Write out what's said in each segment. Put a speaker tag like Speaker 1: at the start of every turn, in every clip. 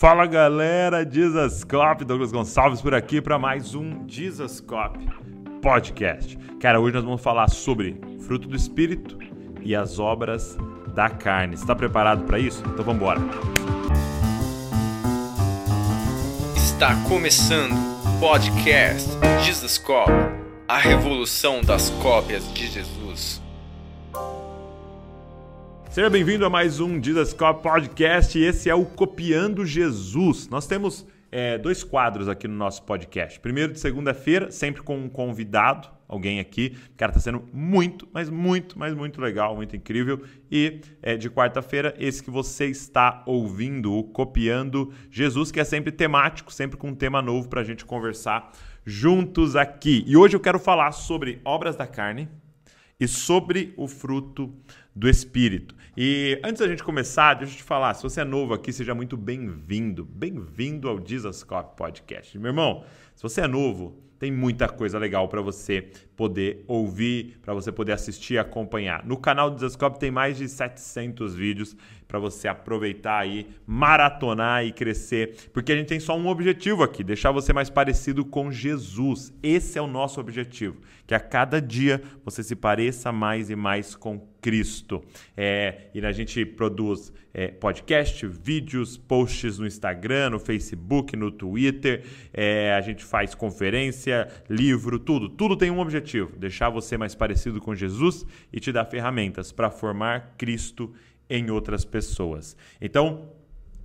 Speaker 1: Fala galera, Dizascope, Douglas Gonçalves por aqui para mais um Dizascope Podcast. Cara, hoje nós vamos falar sobre fruto do Espírito e as obras da carne. Está preparado para isso? Então vamos embora.
Speaker 2: Está começando o podcast Dizascope, a revolução das cópias de Jesus.
Speaker 1: Seja bem-vindo a mais um Didascope Podcast e esse é o Copiando Jesus. Nós temos é, dois quadros aqui no nosso podcast. Primeiro de segunda-feira, sempre com um convidado, alguém aqui. Cara, tá sendo muito, mas muito, mas muito legal, muito incrível. E é, de quarta-feira, esse que você está ouvindo, o Copiando Jesus, que é sempre temático, sempre com um tema novo para a gente conversar juntos aqui. E hoje eu quero falar sobre obras da carne e sobre o fruto do Espírito. E antes da gente começar, deixa eu te falar, se você é novo aqui, seja muito bem-vindo. Bem-vindo ao Dizascope Podcast. Meu irmão, se você é novo, tem muita coisa legal para você poder ouvir, para você poder assistir e acompanhar. No canal do Dizascope tem mais de 700 vídeos para você aproveitar aí, maratonar e crescer, porque a gente tem só um objetivo aqui, deixar você mais parecido com Jesus. Esse é o nosso objetivo, que a cada dia você se pareça mais e mais com Cristo. É, e a gente produz é, podcast, vídeos, posts no Instagram, no Facebook, no Twitter. É, a gente faz conferência, livro, tudo. Tudo tem um objetivo: deixar você mais parecido com Jesus e te dar ferramentas para formar Cristo em outras pessoas. Então,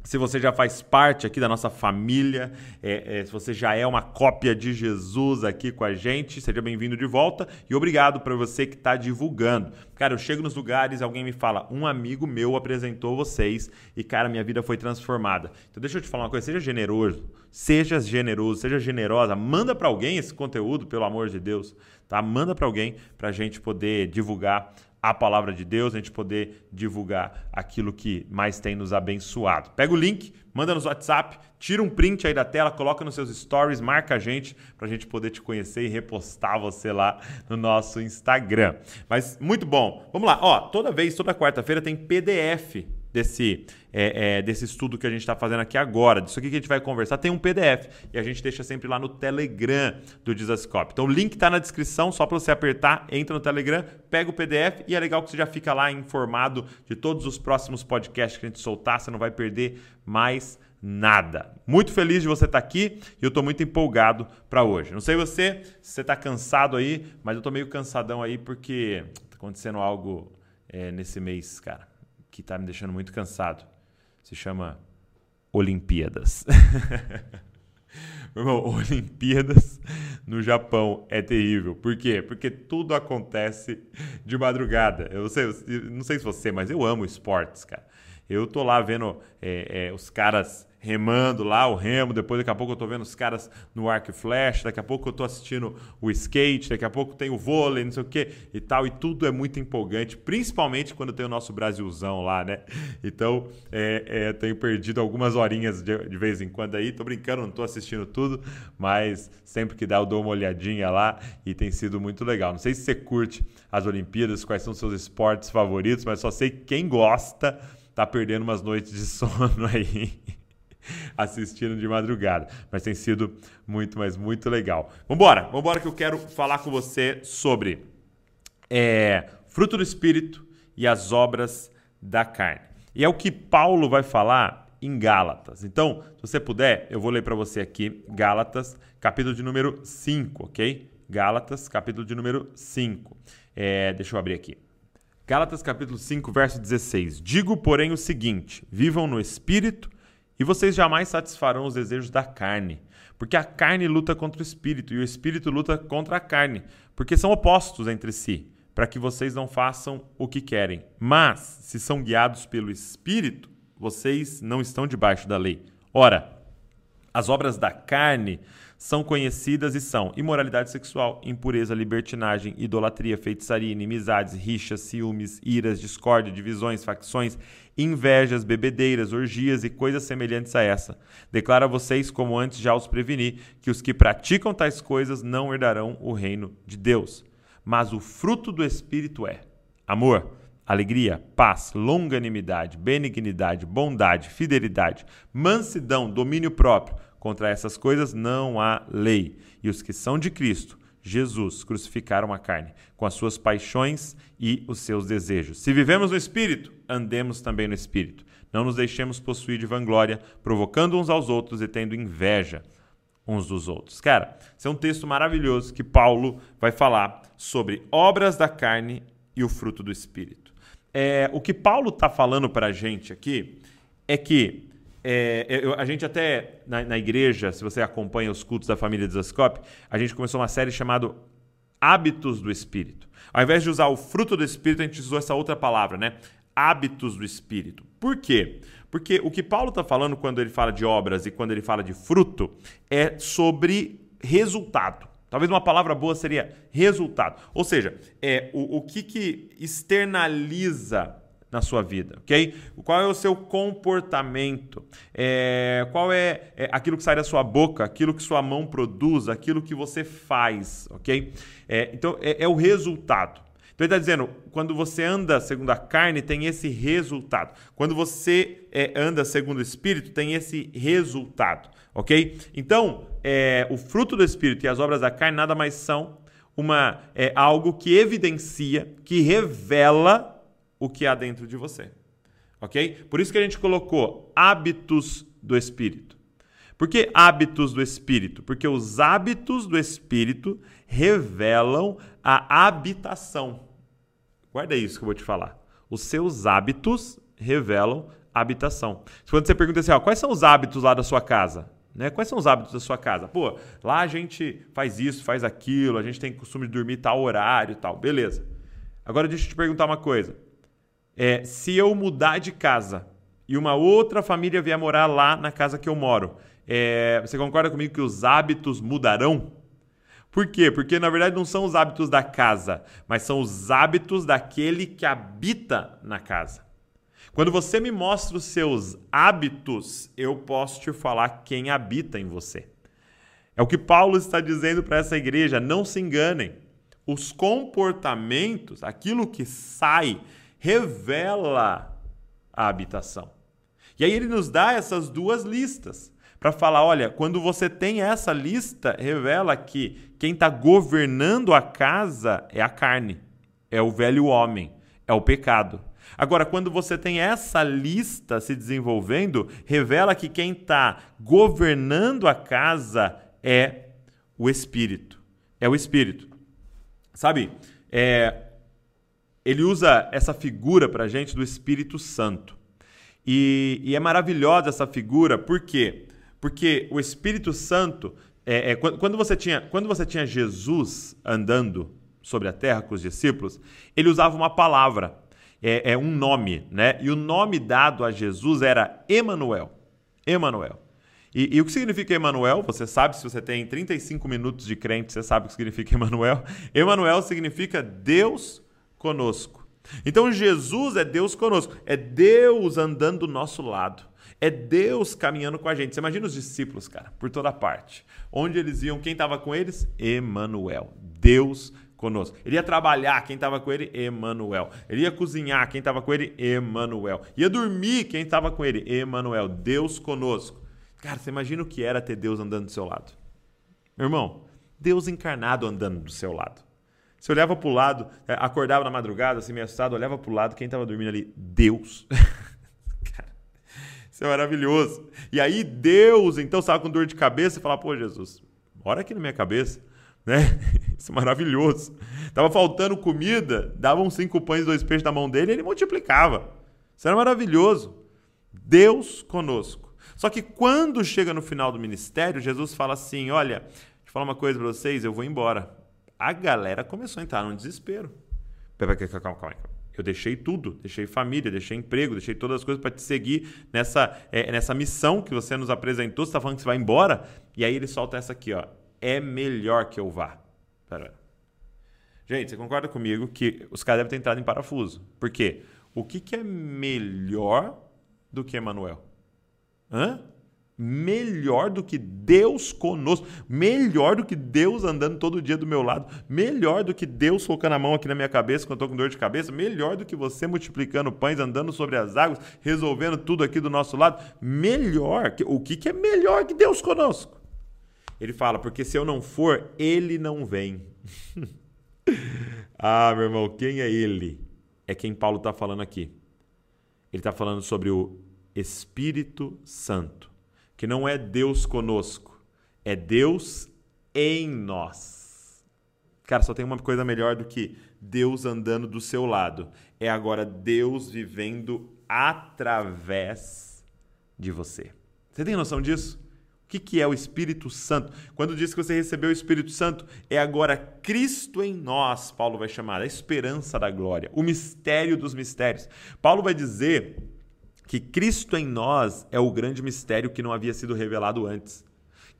Speaker 1: se você já faz parte aqui da nossa família, é, é, se você já é uma cópia de Jesus aqui com a gente, seja bem-vindo de volta e obrigado para você que está divulgando. Cara, eu chego nos lugares alguém me fala, um amigo meu apresentou vocês e, cara, minha vida foi transformada. Então, deixa eu te falar uma coisa, seja generoso, seja generoso, seja generosa, manda para alguém esse conteúdo, pelo amor de Deus, tá? Manda para alguém para a gente poder divulgar a palavra de Deus, a gente poder divulgar aquilo que mais tem nos abençoado. Pega o link, manda no WhatsApp, tira um print aí da tela, coloca nos seus stories, marca a gente para a gente poder te conhecer e repostar você lá no nosso Instagram. Mas muito bom. Vamos lá, ó, toda vez, toda quarta-feira tem PDF desse, é, é, desse estudo que a gente está fazendo aqui agora, disso aqui que a gente vai conversar, tem um PDF e a gente deixa sempre lá no Telegram do Dizascope. Então o link está na descrição, só para você apertar, entra no Telegram, pega o PDF e é legal que você já fica lá informado de todos os próximos podcasts que a gente soltar, você não vai perder mais nada. Muito feliz de você estar tá aqui e eu estou muito empolgado para hoje. Não sei você, se você está cansado aí, mas eu estou meio cansadão aí porque está acontecendo algo é, nesse mês, cara que está me deixando muito cansado. Se chama Olimpíadas. Meu irmão, Olimpíadas no Japão é terrível. Por quê? Porque tudo acontece de madrugada. Eu, sei, eu não sei se você, mas eu amo esportes, cara. Eu tô lá vendo é, é, os caras remando lá, o remo, depois daqui a pouco eu tô vendo os caras no arco e flash, daqui a pouco eu tô assistindo o skate, daqui a pouco tem o vôlei, não sei o que e tal, e tudo é muito empolgante, principalmente quando tem o nosso Brasilzão lá, né? Então, é, é, tenho perdido algumas horinhas de, de, vez em quando aí, tô brincando, não tô assistindo tudo, mas sempre que dá eu dou uma olhadinha lá e tem sido muito legal. Não sei se você curte as Olimpíadas, quais são seus esportes favoritos, mas só sei que quem gosta tá perdendo umas noites de sono aí assistindo de madrugada. Mas tem sido muito, mas muito legal. Vambora, vambora que eu quero falar com você sobre é, fruto do Espírito e as obras da carne. E é o que Paulo vai falar em Gálatas. Então, se você puder, eu vou ler para você aqui Gálatas, capítulo de número 5, ok? Gálatas, capítulo de número 5. É, deixa eu abrir aqui. Gálatas capítulo 5, verso 16. Digo, porém, o seguinte: vivam no espírito e vocês jamais satisfarão os desejos da carne, porque a carne luta contra o espírito e o espírito luta contra a carne, porque são opostos entre si, para que vocês não façam o que querem. Mas, se são guiados pelo espírito, vocês não estão debaixo da lei. Ora, as obras da carne são conhecidas e são imoralidade sexual, impureza, libertinagem, idolatria, feitiçaria, inimizades, rixas, ciúmes, iras, discórdia, divisões, facções, invejas, bebedeiras, orgias e coisas semelhantes a essa. Declara a vocês, como antes já os preveni, que os que praticam tais coisas não herdarão o reino de Deus. Mas o fruto do Espírito é amor, alegria, paz, longanimidade, benignidade, bondade, fidelidade, mansidão, domínio próprio. Contra essas coisas não há lei. E os que são de Cristo, Jesus, crucificaram a carne, com as suas paixões e os seus desejos. Se vivemos no Espírito, andemos também no Espírito. Não nos deixemos possuir de vanglória, provocando uns aos outros e tendo inveja uns dos outros. Cara, esse é um texto maravilhoso que Paulo vai falar sobre obras da carne e o fruto do Espírito. É, o que Paulo está falando para a gente aqui é que é, eu, a gente até na, na, igreja, se você acompanha os cultos da família de Zascope, a gente começou uma série chamada Hábitos do Espírito. Ao invés de usar o fruto do Espírito, a gente usou essa outra palavra, né? Hábitos do Espírito. Por quê? Porque o que Paulo está falando quando ele fala de obras e quando ele fala de fruto é sobre resultado. Talvez uma palavra boa seria resultado. Ou seja, é o, o que, que externaliza na sua vida, ok? Qual é o seu comportamento? É, qual é, é, aquilo que sai da sua boca, aquilo que sua mão produz, aquilo que você faz, ok? É, então, é, é o resultado. Então ele está dizendo, quando você anda segundo a carne, tem esse resultado. Quando você é, anda segundo o Espírito, tem esse resultado, ok? Então, é, o fruto do Espírito e as obras da carne nada mais são uma algo que evidencia, que revela o que há dentro de você, ok? Por isso que a gente colocou hábitos do Espírito. Por que hábitos do Espírito? Porque os hábitos do Espírito revelam a habitação. Guarda isso que eu vou te falar. Os seus hábitos revelam a habitação. Quando você pergunta assim, ó, quais são os hábitos lá da sua casa? Né? Quais são os hábitos da sua casa? Pô, lá a gente faz isso, faz aquilo, a gente tem costume de dormir tal horário tal. Beleza. Agora deixa eu te perguntar uma coisa. É, se eu mudar de casa e uma outra família vier morar lá na casa que eu moro, é, você concorda comigo que os hábitos mudarão? Por quê? Porque na verdade não são os hábitos da casa, mas são os hábitos daquele que habita na casa. Quando você me mostra os seus hábitos, eu posso te falar quem habita em você. É o que Paulo está dizendo para essa igreja. Não se enganem. Os comportamentos, aquilo que sai, revela a habitação. E aí ele nos dá essas duas listas para falar: olha, quando você tem essa lista, revela que quem está governando a casa é a carne, é o velho homem, é o pecado. Agora, quando você tem essa lista se desenvolvendo, revela que quem está governando a casa é o Espírito. É o Espírito. Sabe? É, ele usa essa figura para a gente do Espírito Santo. E, e, é maravilhosa essa figura, por quê? Porque o Espírito Santo, é, é, quando, você tinha, quando você tinha Jesus andando sobre a terra com os discípulos, ele usava uma palavra, é, é um nome, né? E o nome dado a Jesus era Emanuel. Emanuel. E, e, o que significa Emanuel? Você sabe, se você tem 35 minutos de crente, você sabe o que significa Emanuel. Emanuel significa Deus conosco. Então Jesus é Deus conosco, é Deus andando do nosso lado. É Deus caminhando com a gente. Você imagina os discípulos, cara, por toda parte. Onde eles iam, quem estava com eles? Emanuel. Deus conosco. Ele ia trabalhar, quem estava com ele? Emanuel. Ele ia cozinhar, quem estava com ele? Emanuel. Ia dormir, quem estava com ele? Emanuel. Deus conosco. Cara, você imagina o que era ter Deus andando do seu lado? Meu irmão, Deus encarnado andando do seu lado. Você olhava o lado, é, acordava na madrugada, assim, meio assustado, olhava para o lado, quem estava dormindo ali? Deus. Isso é maravilhoso. E aí Deus, então, estava com dor de cabeça e falava, pô, Jesus, ora aqui na minha cabeça. Né? Isso é maravilhoso. Tava faltando comida, davam cinco pães e dois peixes na mão dele e ele multiplicava. Isso era maravilhoso. Deus conosco. Só que quando chega no final do ministério, Jesus fala assim: Olha, deixa eu falar uma coisa para vocês, eu vou embora. A galera começou a entrar num desespero. Calma, calma, calma. Eu deixei tudo, deixei família, deixei emprego, deixei todas as coisas para te seguir nessa, é, nessa missão que você nos apresentou. Você está falando que você vai embora? E aí ele solta essa aqui, ó. É melhor que eu vá. Pera. Gente, você concorda comigo que os caras devem ter entrado em parafuso? Por quê? O que, que é melhor do que Emanuel? Hã? Melhor do que Deus conosco, melhor do que Deus andando todo dia do meu lado, melhor do que Deus colocando a mão aqui na minha cabeça quando eu estou com dor de cabeça, melhor do que você multiplicando pães, andando sobre as águas, resolvendo tudo aqui do nosso lado, melhor. O que, que é melhor que Deus conosco? Ele fala, porque se eu não for, ele não vem. ah, meu irmão, quem é ele? É quem Paulo está falando aqui. Ele está falando sobre o Espírito Santo que não é Deus conosco, é Deus em nós. Cara, só tem uma coisa melhor do que Deus andando do seu lado. É agora Deus vivendo através de você. Você tem noção disso? O que é o Espírito Santo? Quando diz que você recebeu o Espírito Santo, é agora Cristo em nós, Paulo vai chamar, a esperança da glória, o mistério dos mistérios. Paulo vai dizer que Cristo em nós é o grande mistério que não havia sido revelado antes.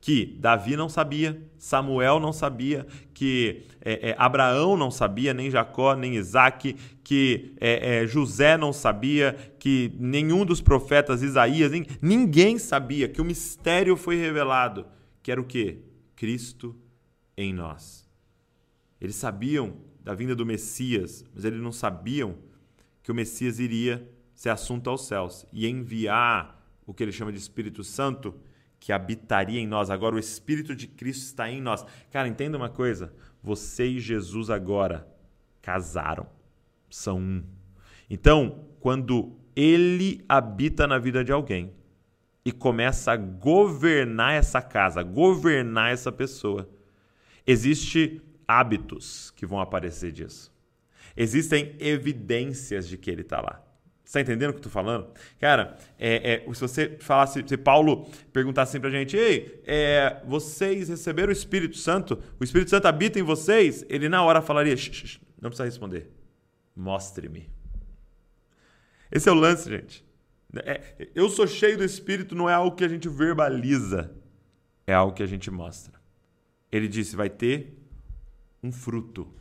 Speaker 1: Que Davi não sabia, Samuel não sabia, que é, é, Abraão não sabia, nem Jacó, nem Isaac, que é, é José não sabia, que nenhum dos profetas, Isaías, ninguém sabia, que o mistério foi revelado, que era o quê? Cristo em nós. Eles sabiam da vinda do Messias, mas eles não sabiam que o Messias iria ser assunto aos céus e enviar o que ele chama de Espírito Santo, que habitaria em nós. Agora, o Espírito de Cristo está em nós. Cara, entenda uma coisa: você e Jesus agora casaram, são um. Então, quando ele habita na vida de alguém e começa a governar essa casa, governar essa pessoa, existe hábitos que vão aparecer disso. Existem evidências de que ele está lá. Você está entendendo o que eu estou falando? Cara, é, é, se você falasse, se Paulo perguntasse assim para a gente, ei, é, vocês receberam o Espírito Santo? O Espírito Santo habita em vocês? Ele na hora falaria, não precisa responder. Mostre-me. Esse é o lance, gente. É, eu sou cheio do Espírito não é algo que a gente verbaliza, é algo que a gente mostra. Ele disse, vai ter um fruto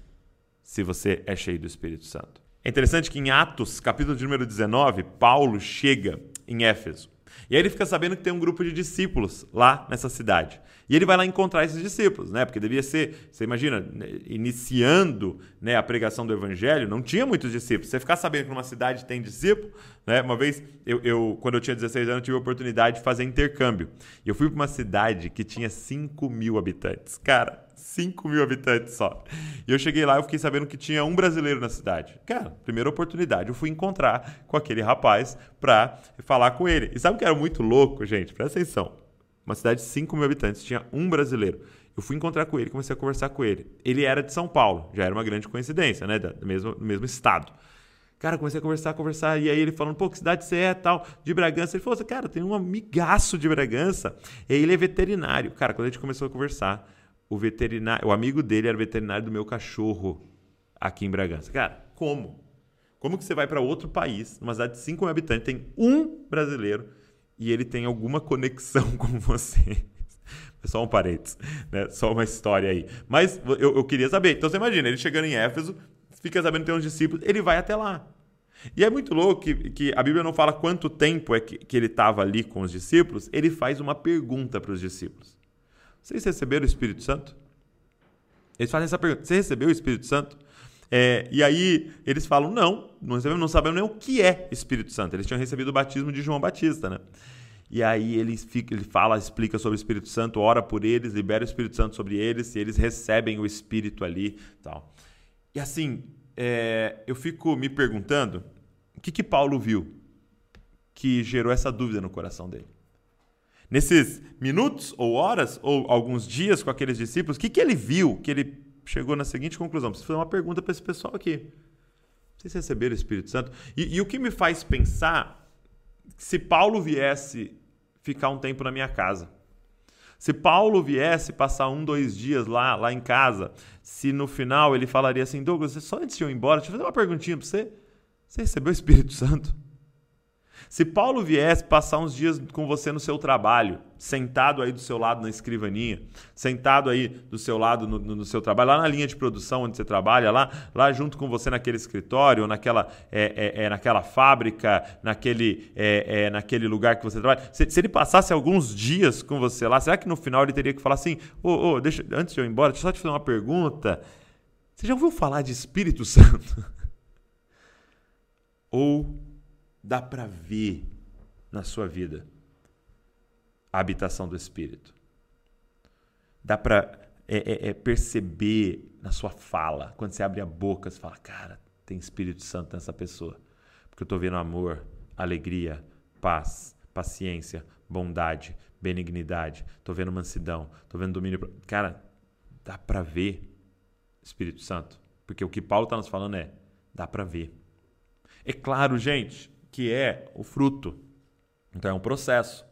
Speaker 1: se você é cheio do Espírito Santo. É interessante que em Atos, capítulo de número 19, Paulo chega em Éfeso. E aí ele fica sabendo que tem um grupo de discípulos lá nessa cidade. E ele vai lá encontrar esses discípulos, né? Porque devia ser, você imagina, né, iniciando né, a pregação do evangelho, não tinha muitos discípulos. Você ficar sabendo que numa cidade tem discípulo, né? Uma vez, eu, eu, quando eu tinha 16 anos, tive a oportunidade de fazer intercâmbio. E eu fui para uma cidade que tinha 5 mil habitantes. Cara, 5 mil habitantes só. E eu cheguei lá e fiquei sabendo que tinha um brasileiro na cidade. Cara, primeira oportunidade, eu fui encontrar com aquele rapaz pra falar com ele. E sabe o que era muito louco, gente? Presta atenção. Uma cidade de 5 mil habitantes, tinha um brasileiro. Eu fui encontrar com ele, comecei a conversar com ele. Ele era de São Paulo, já era uma grande coincidência, né? Do mesmo, do mesmo estado. Cara, comecei a conversar, conversar, e aí ele falando, pô, que cidade você é, tal, de Bragança. Ele falou assim, cara, tem um amigaço de Bragança, e ele é veterinário. Cara, quando a gente começou a conversar, o veterinário, o amigo dele era veterinário do meu cachorro aqui em Bragança. Cara, como? Como que você vai para outro país, numa cidade de 5 mil habitantes, tem um brasileiro e ele tem alguma conexão com você? Só um parênteses, né? Só uma história aí. Mas eu, eu queria saber. Então você imagina, ele chegando em Éfeso, fica sabendo que tem uns discípulos, ele vai até lá. E é muito louco que, que a Bíblia não fala quanto tempo é que, que ele estava ali com os discípulos, ele faz uma pergunta para os discípulos. Vocês receberam o Espírito Santo? Eles fazem essa pergunta: Você recebeu o Espírito Santo? É, e aí eles falam: Não, não recebemos, não sabemos nem o que é Espírito Santo. Eles tinham recebido o batismo de João Batista, né? E aí ele, fica, ele fala, explica sobre o Espírito Santo, ora por eles, libera o Espírito Santo sobre eles, e eles recebem o Espírito ali tal. E assim, é, eu fico me perguntando o que, que Paulo viu que gerou essa dúvida no coração dele. Nesses minutos ou horas ou alguns dias com aqueles discípulos, o que, que ele viu que ele chegou na seguinte conclusão? Preciso fazer uma pergunta para esse pessoal aqui. Vocês receberam o Espírito Santo? E, e o que me faz pensar se Paulo viesse ficar um tempo na minha casa, se Paulo viesse passar um, dois dias lá, lá em casa, se no final ele falaria assim, Douglas, só antes de eu ir embora, deixa eu fazer uma perguntinha para você. Você recebeu o Espírito Santo? Se Paulo viesse passar uns dias com você no seu trabalho, sentado aí do seu lado na escrivaninha, sentado aí do seu lado no, no, seu trabalho, lá na linha de produção onde você trabalha, lá, lá junto com você naquele escritório, naquela, é, é, é naquela fábrica, naquele, é, é, naquele lugar que você trabalha, se, se, ele passasse alguns dias com você lá, será que no final ele teria que falar assim, ô, oh, oh, deixa, antes de eu ir embora, deixa eu só te fazer uma pergunta. Você já ouviu falar de Espírito Santo? ou dá para ver na sua vida a habitação do Espírito. Dá para é, é, é perceber na sua fala, quando você abre a boca, você fala, cara, tem Espírito Santo nessa pessoa. Porque eu estou vendo amor, alegria, paz, paciência, bondade, benignidade, estou vendo mansidão, estou vendo domínio. Cara, dá para ver Espírito Santo. Porque o que Paulo está nos falando é, dá para ver. É claro, gente, que é o fruto. Então é um processo.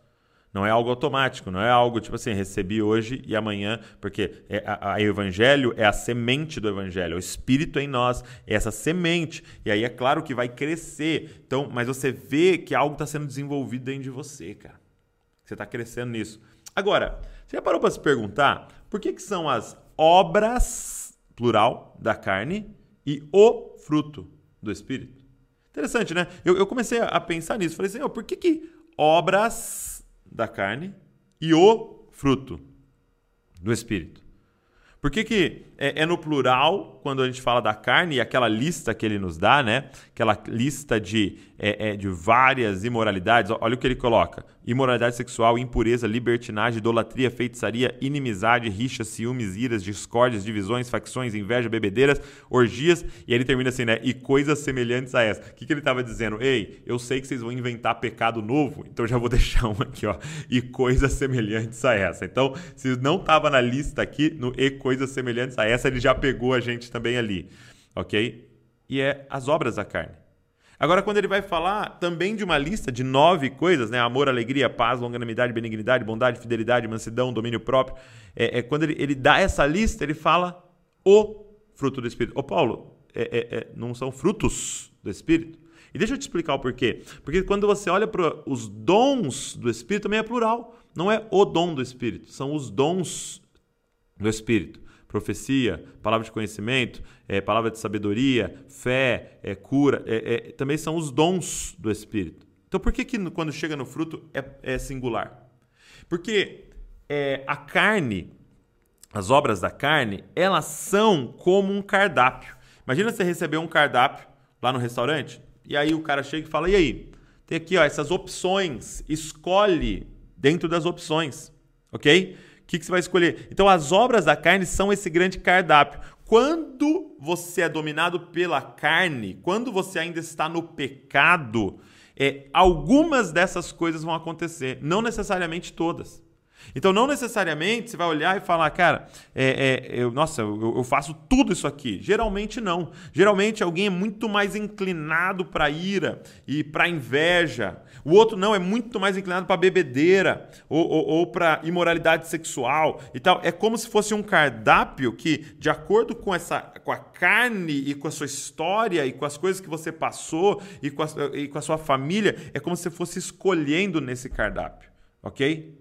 Speaker 1: Não é algo automático, não é algo tipo assim, recebi hoje e amanhã, porque é, a, a, o evangelho é a semente do evangelho, é o espírito em nós, é essa semente. E aí é claro que vai crescer. Então, mas você vê que algo está sendo desenvolvido dentro de você, cara. Você está crescendo nisso. Agora, você já parou para se perguntar por que, que são as obras, plural, da carne e o fruto do espírito? Interessante, né? Eu, eu comecei a pensar nisso. Falei assim, oh, por que, que obras da carne e o fruto do Espírito? Por que, que é, é, no plural quando a gente fala da carne e aquela lista que ele nos dá, né? Aquela lista de, é, é, de várias imoralidades. Olha o que ele coloca: imoralidade sexual, impureza, libertinagem, idolatria, feitiçaria, inimizade, rixa, ciúmes, iras, discórdias, divisões, facções, inveja, bebedeiras, orgias. E aí ele termina assim, né? E coisas semelhantes a essa. O que, que ele estava dizendo? Ei, eu sei que vocês vão inventar pecado novo, então já vou deixar um aqui, ó. E coisas semelhantes a essa. Então, se não estava na lista aqui, no e coisas semelhantes a essa, ele já já pegou a gente também ali, ok? E é as obras da carne. Agora, quando ele vai falar também de uma lista de nove coisas, né? Amor, alegria, paz, longanimidade, benignidade, bondade, fidelidade, mansidão, domínio próprio. É, é quando ele, ele dá essa lista, ele fala o fruto do Espírito. Ô, Paulo, é, é, é não são frutos do Espírito? E deixa eu te explicar o porquê. Porque quando você olha para os dons do Espírito, também é plural. Não é o dom do Espírito, são os dons do Espírito profecia, palavra de conhecimento, é, palavra de sabedoria, fé, é, cura, é, é, também são os dons do Espírito. Então, por que, que quando chega no fruto é, é singular? Porque é, a carne, as obras da carne, elas são como um cardápio. Imagina você receber um cardápio lá no restaurante e aí o cara chega e fala: e aí? Tem aqui ó, essas opções, escolhe dentro das opções, ok? Que, que você vai escolher? Então, as obras da carne são esse grande cardápio. Quando você é dominado pela carne, quando você ainda está no pecado, é, algumas dessas coisas vão acontecer, não necessariamente todas. Então, não necessariamente você vai olhar e falar, cara, é, é, eu, nossa, eu, eu, faço tudo isso aqui. Geralmente não. Geralmente alguém é muito mais inclinado para ira e para inveja. O outro não, é muito mais inclinado para bebedeira ou, ou, ou para imoralidade sexual e tal. É como se fosse um cardápio que, de acordo com, essa, com a carne e com a sua história e com as coisas que você passou e com a, e com a sua família, é como se você fosse escolhendo nesse cardápio. Ok?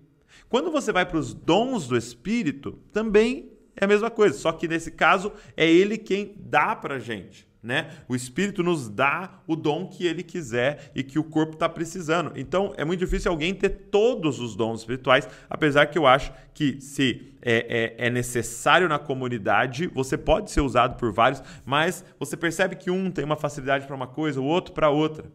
Speaker 1: Quando você vai para os dons do Espírito, também é a mesma coisa, só que nesse caso é ele quem dá para gente. Né? O Espírito nos dá o dom que ele quiser e que o corpo está precisando. Então é muito difícil alguém ter todos os dons espirituais, apesar que eu acho que se é, é, é necessário na comunidade, você pode ser usado por vários, mas você percebe que um tem uma facilidade para uma coisa, o outro para outra.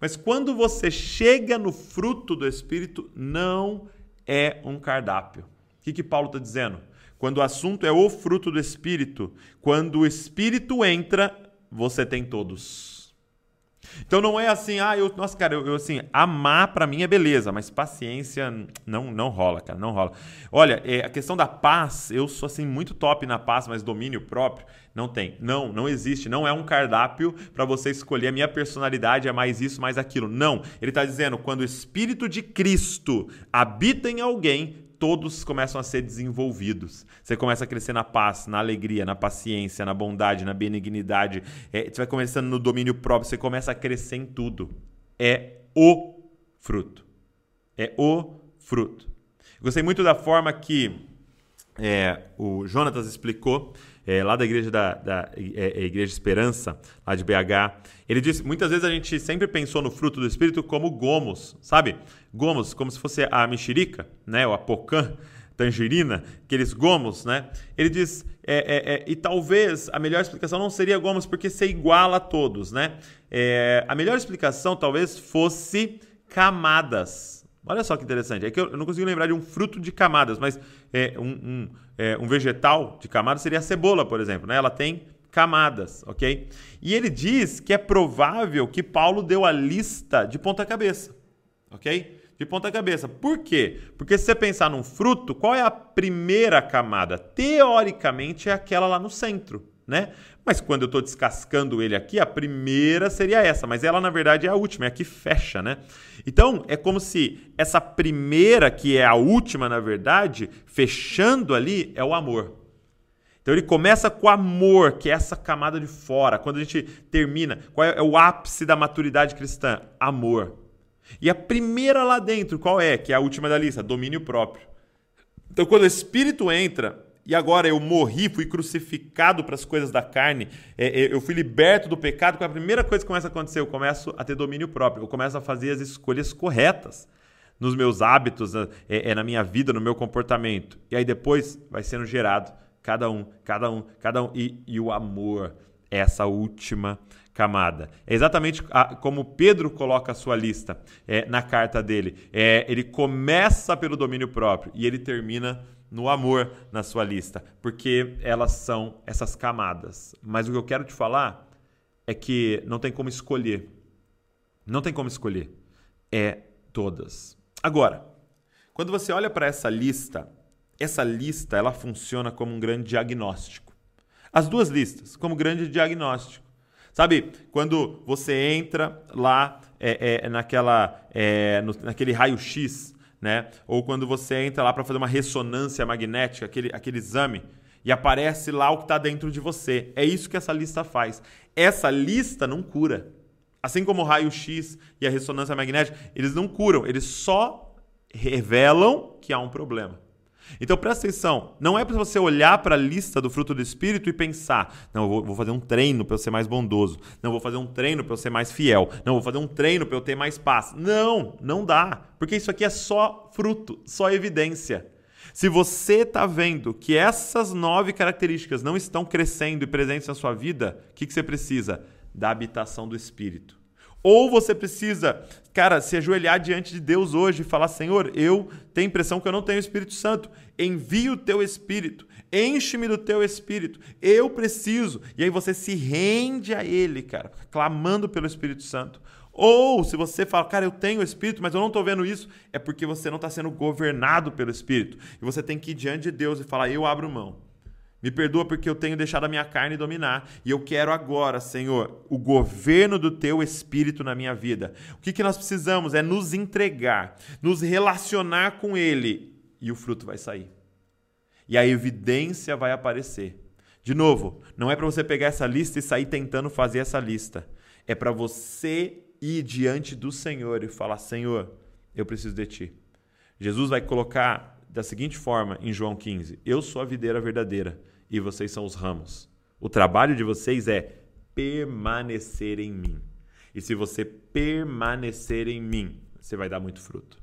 Speaker 1: Mas quando você chega no fruto do Espírito, não é um cardápio. O que, que Paulo está dizendo? Quando o assunto é o fruto do Espírito, quando o Espírito entra, você tem todos. Então não é assim, ah, eu, nossa, cara, eu, eu assim, amar para mim é beleza, mas paciência não não rola, cara, não rola. Olha, é, a questão da paz, eu sou assim muito top na paz, mas domínio próprio não tem. Não, não existe, não é um cardápio para você escolher a minha personalidade é mais isso, mais aquilo. Não, ele está dizendo quando o espírito de Cristo habita em alguém, todos começam a ser desenvolvidos. Você começa a crescer na paz, na alegria, na paciência, na bondade, na benignidade. É, você vai começando no domínio próprio, você começa a crescer em tudo. É o fruto. É o fruto. Gostei muito da forma que é, o Jonatas explicou é, lá da igreja da, da é, é igreja Esperança, lá de BH. Ele disse: muitas vezes a gente sempre pensou no fruto do Espírito como gomos, sabe? Gomos, como se fosse a mexerica, né? Ou a tangerina, aqueles gomos, né? Ele diz: é, é, é, e talvez a melhor explicação não seria gomos porque ser igual a todos, né? A melhor explicação talvez fosse camadas. Olha só que interessante. É que eu não consigo lembrar de um fruto de camadas, mas é, um, um, é, um vegetal de camadas seria a cebola, por exemplo. Né? Ela tem camadas, ok? E ele diz que é provável que Paulo deu a lista de ponta cabeça, ok? De ponta cabeça. Por quê? Porque se você pensar num fruto, qual é a primeira camada? Teoricamente é aquela lá no centro, né? Mas quando eu estou descascando ele aqui, a primeira seria essa, mas ela na verdade é a última, é a que fecha, né? Então é como se essa primeira, que é a última na verdade, fechando ali, é o amor. Então ele começa com amor, que é essa camada de fora. Quando a gente termina, qual é, é o ápice da maturidade cristã? Amor. E a primeira lá dentro, qual é? Que é a última da lista, domínio próprio. Então quando o Espírito entra, e agora eu morri, fui crucificado para as coisas da carne, é, é, eu fui liberto do pecado, qual é a primeira coisa que começa a acontecer? Eu começo a ter domínio próprio, eu começo a fazer as escolhas corretas nos meus hábitos, é, é, na minha vida, no meu comportamento. E aí depois vai sendo gerado cada um, cada um, cada um. E, e o amor, essa última camada. É exatamente como Pedro coloca a sua lista é, na carta dele. É, ele começa pelo domínio próprio e ele termina no amor na sua lista, porque elas são essas camadas. Mas o que eu quero te falar é que não tem como escolher. Não tem como escolher. É todas. Agora, quando você olha para essa lista, essa lista ela funciona como um grande diagnóstico. As duas listas, como grande diagnóstico. Sabe, quando você entra lá é, é, naquela, é, no, naquele raio-x né? Ou quando você entra lá para fazer uma ressonância magnética, aquele, aquele exame, e aparece lá o que está dentro de você. É isso que essa lista faz. Essa lista não cura. Assim como o raio-x e a ressonância magnética, eles não curam, eles só revelam que há um problema. Então presta atenção, não é para você olhar para a lista do fruto do Espírito e pensar, não, eu vou, fazer um treino para eu ser mais bondoso, não, vou fazer um treino para eu ser mais fiel, não, vou fazer um treino para eu ter mais paz. Não, não dá, porque isso aqui é só fruto, só evidência. Se você está vendo que essas nove características não estão crescendo e presentes na sua vida, o que, que você precisa? Da habitação do Espírito. Ou você precisa, cara, se ajoelhar diante de Deus hoje e falar: Senhor, eu tenho impressão que eu não tenho o Espírito Santo. Envia o teu Espírito. Enche-me do teu Espírito. Eu preciso. E aí você se rende a Ele, cara, clamando pelo Espírito Santo. Ou se você fala, cara, eu tenho o Espírito, mas eu não estou vendo isso, é porque você não está sendo governado pelo Espírito. E você tem que ir diante de Deus e falar: eu abro mão. Me perdoa porque eu tenho deixado a minha carne dominar. E eu quero agora, Senhor, o governo do teu espírito na minha vida. O que, que nós precisamos é nos entregar, nos relacionar com Ele. E o fruto vai sair. E a evidência vai aparecer. De novo, não é para você pegar essa lista e sair tentando fazer essa lista. É para você ir diante do Senhor e falar: Senhor, eu preciso de ti. Jesus vai colocar da seguinte forma em João 15: Eu sou a videira verdadeira e vocês são os ramos. O trabalho de vocês é permanecer em mim. E se você permanecer em mim, você vai dar muito fruto.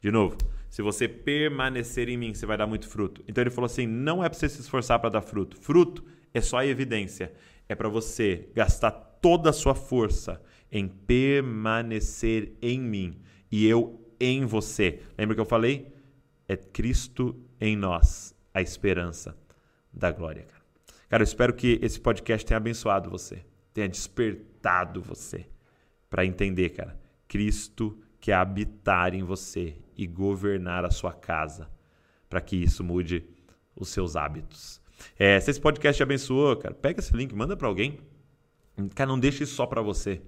Speaker 1: De novo, se você permanecer em mim, você vai dar muito fruto. Então ele falou assim: não é para você se esforçar para dar fruto. Fruto é só a evidência. É para você gastar toda a sua força em permanecer em mim e eu em você. Lembra que eu falei? É Cristo em nós, a esperança da glória. Cara, cara eu espero que esse podcast tenha abençoado você, tenha despertado você para entender, cara, Cristo quer habitar em você e governar a sua casa, para que isso mude os seus hábitos. É, se esse podcast te abençoou, cara, pega esse link, manda para alguém. Cara, não deixe isso só para você.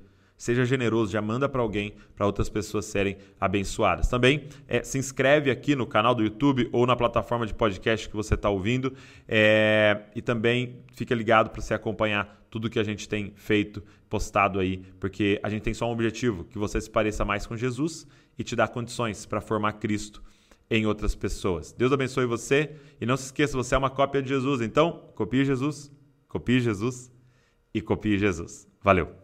Speaker 1: Seja generoso, já manda para alguém, para outras pessoas serem abençoadas. Também é, se inscreve aqui no canal do YouTube ou na plataforma de podcast que você está ouvindo é, e também fica ligado para você acompanhar tudo que a gente tem feito, postado aí, porque a gente tem só um objetivo, que você se pareça mais com Jesus e te dá condições para formar Cristo em outras pessoas. Deus abençoe você e não se esqueça, você é uma cópia de Jesus. Então, copie Jesus, copie Jesus e copie Jesus. Valeu!